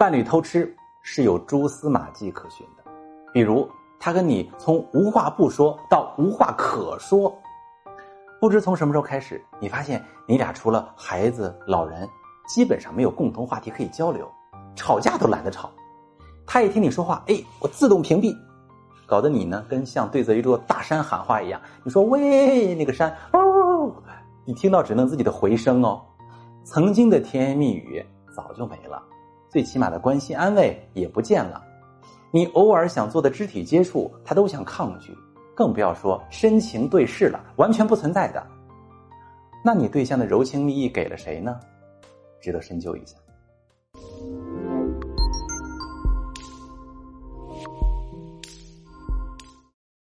伴侣偷吃是有蛛丝马迹可循的，比如他跟你从无话不说到无话可说，不知从什么时候开始，你发现你俩除了孩子、老人，基本上没有共同话题可以交流，吵架都懒得吵。他一听你说话，哎，我自动屏蔽，搞得你呢跟像对着一座大山喊话一样。你说喂，那个山哦，你听到只能自己的回声哦。曾经的甜言蜜语早就没了，最起码的关心安慰也不见了。你偶尔想做的肢体接触，他都想抗拒，更不要说深情对视了，完全不存在的。那你对象的柔情蜜意给了谁呢？值得深究一下。